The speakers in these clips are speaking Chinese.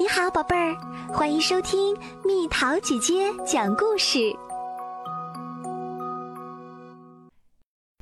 你好，宝贝儿，欢迎收听蜜桃姐姐讲故事。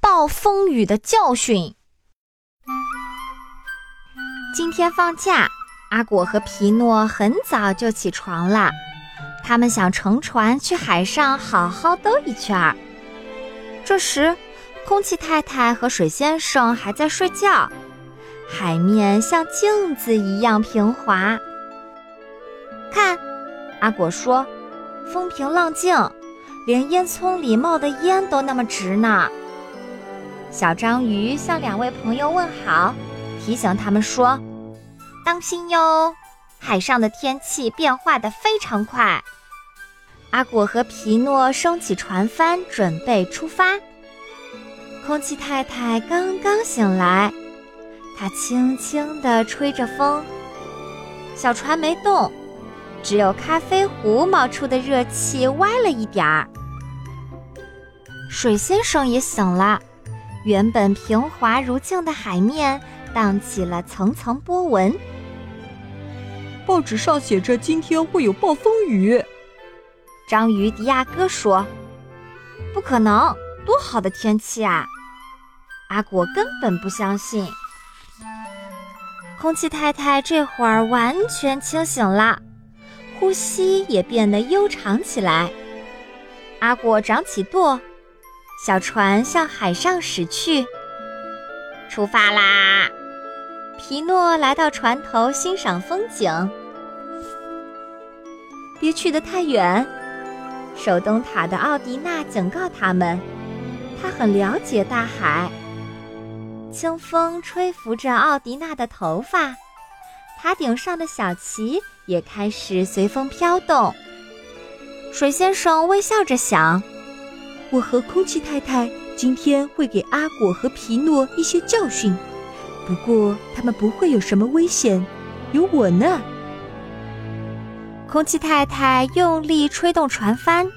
暴风雨的教训。今天放假，阿果和皮诺很早就起床了，他们想乘船去海上好好兜一圈儿。这时，空气太太和水先生还在睡觉，海面像镜子一样平滑。阿果说：“风平浪静，连烟囱里冒的烟都那么直呢。”小章鱼向两位朋友问好，提醒他们说：“当心哟，海上的天气变化的非常快。”阿果和皮诺升起船帆，准备出发。空气太太刚刚醒来，她轻轻地吹着风，小船没动。只有咖啡壶冒出的热气歪了一点儿。水先生也醒了，原本平滑如镜的海面荡起了层层波纹。报纸上写着今天会有暴风雨。章鱼迪亚哥说：“不可能，多好的天气啊！”阿果根本不相信。空气太太这会儿完全清醒了。呼吸也变得悠长起来。阿果长起舵，小船向海上驶去。出发啦！皮诺来到船头欣赏风景。别去得太远，守灯塔的奥迪娜警告他们。他很了解大海。清风吹拂着奥迪娜的头发，塔顶上的小旗。也开始随风飘动。水先生微笑着想：“我和空气太太今天会给阿果和皮诺一些教训，不过他们不会有什么危险，有我呢。”空气太太用力吹动船帆，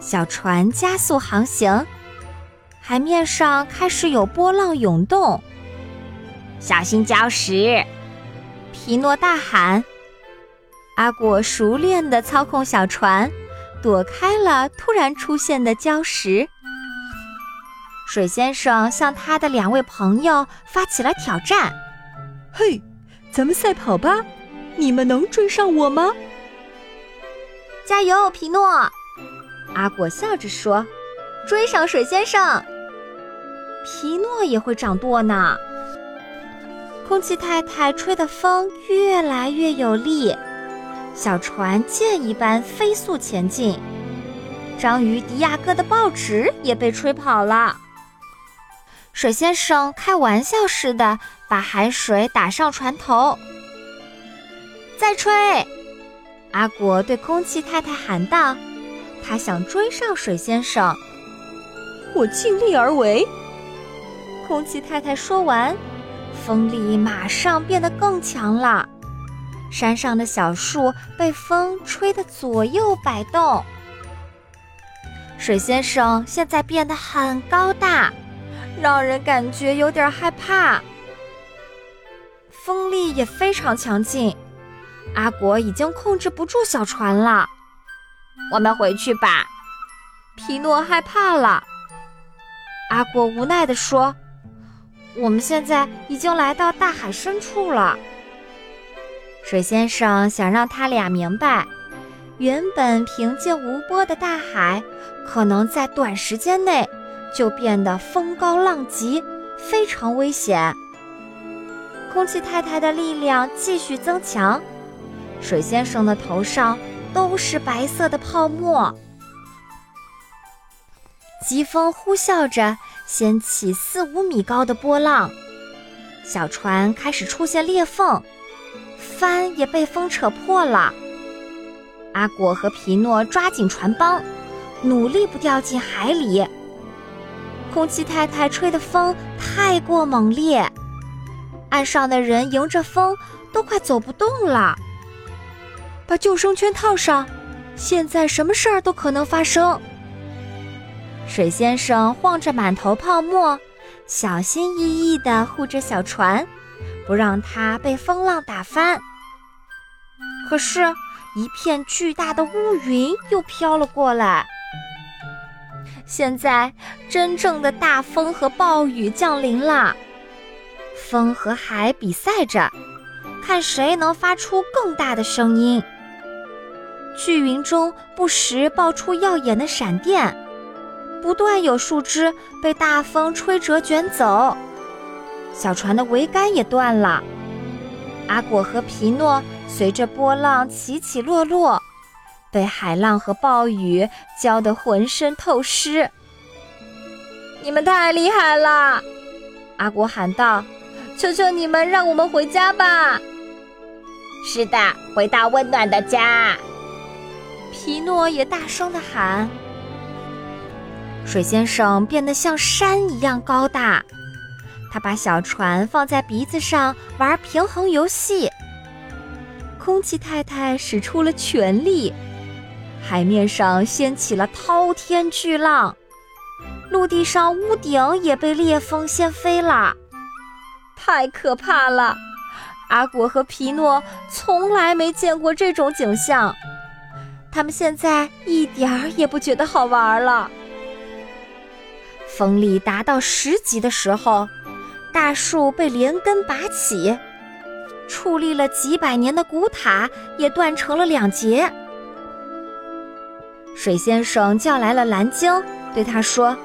小船加速航行，海面上开始有波浪涌动。小心礁石！皮诺大喊。阿果熟练地操控小船，躲开了突然出现的礁石。水先生向他的两位朋友发起了挑战：“嘿，咱们赛跑吧！你们能追上我吗？”加油，皮诺！阿果笑着说：“追上水先生，皮诺也会掌舵呢。”空气太太吹的风越来越有力。小船箭一般飞速前进，章鱼迪亚哥的报纸也被吹跑了。水先生开玩笑似的把海水打上船头。再吹！阿果对空气太太喊道：“他想追上水先生。”我尽力而为。空气太太说完，风力马上变得更强了。山上的小树被风吹得左右摆动。水先生现在变得很高大，让人感觉有点害怕。风力也非常强劲，阿果已经控制不住小船了。我们回去吧。皮诺害怕了。阿果无奈地说：“我们现在已经来到大海深处了。”水先生想让他俩明白，原本平静无波的大海，可能在短时间内就变得风高浪急，非常危险。空气太太的力量继续增强，水先生的头上都是白色的泡沫。疾风呼啸着，掀起四五米高的波浪，小船开始出现裂缝。帆也被风扯破了。阿果和皮诺抓紧船帮，努力不掉进海里。空气太太吹的风太过猛烈，岸上的人迎着风都快走不动了。把救生圈套上，现在什么事儿都可能发生。水先生晃着满头泡沫，小心翼翼地护着小船。不让它被风浪打翻。可是，一片巨大的乌云又飘了过来。现在，真正的大风和暴雨降临了。风和海比赛着，看谁能发出更大的声音。巨云中不时爆出耀眼的闪电，不断有树枝被大风吹折卷走，小船的桅杆也断了。阿果和皮诺随着波浪起起落落，被海浪和暴雨浇得浑身透湿。你们太厉害了！阿果喊道：“求求你们，让我们回家吧！”是的，回到温暖的家。皮诺也大声的喊：“水先生变得像山一样高大，他把小船放在鼻子上玩平衡游戏。空气太太使出了全力，海面上掀起了滔天巨浪，陆地上屋顶也被烈风掀飞了，太可怕了！阿果和皮诺从来没见过这种景象。”他们现在一点儿也不觉得好玩了。风力达到十级的时候，大树被连根拔起，矗立了几百年的古塔也断成了两截。水先生叫来了蓝鲸，对他说：“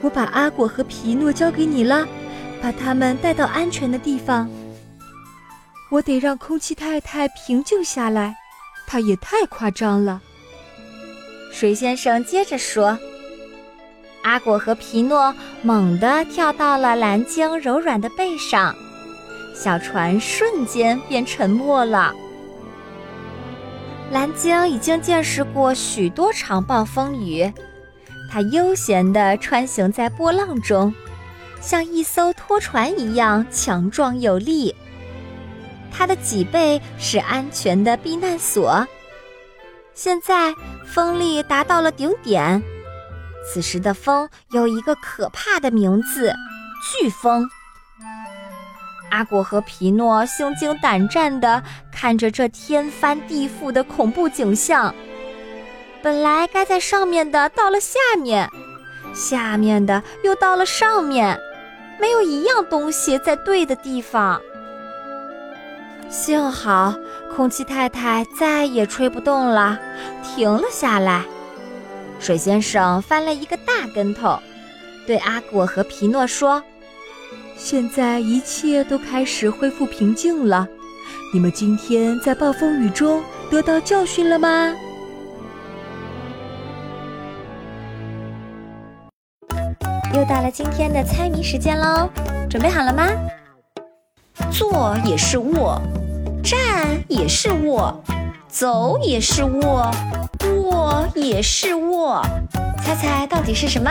我把阿果和皮诺交给你了，把他们带到安全的地方。我得让空气太太平静下来。”他也太夸张了，水先生接着说：“阿果和皮诺猛地跳到了蓝鲸柔软的背上，小船瞬间变沉没了。蓝鲸已经见识过许多场暴风雨，它悠闲地穿行在波浪中，像一艘拖船一样强壮有力。”它的脊背是安全的避难所。现在风力达到了顶点，此时的风有一个可怕的名字——飓风。阿果和皮诺心惊胆战地看着这天翻地覆的恐怖景象。本来该在上面的到了下面，下面的又到了上面，没有一样东西在对的地方。幸好空气太太再也吹不动了，停了下来。水先生翻了一个大跟头，对阿果和皮诺说：“现在一切都开始恢复平静了。你们今天在暴风雨中得到教训了吗？”又到了今天的猜谜时间喽，准备好了吗？坐也是卧。站也是卧，走也是卧，卧也是卧，猜猜到底是什么？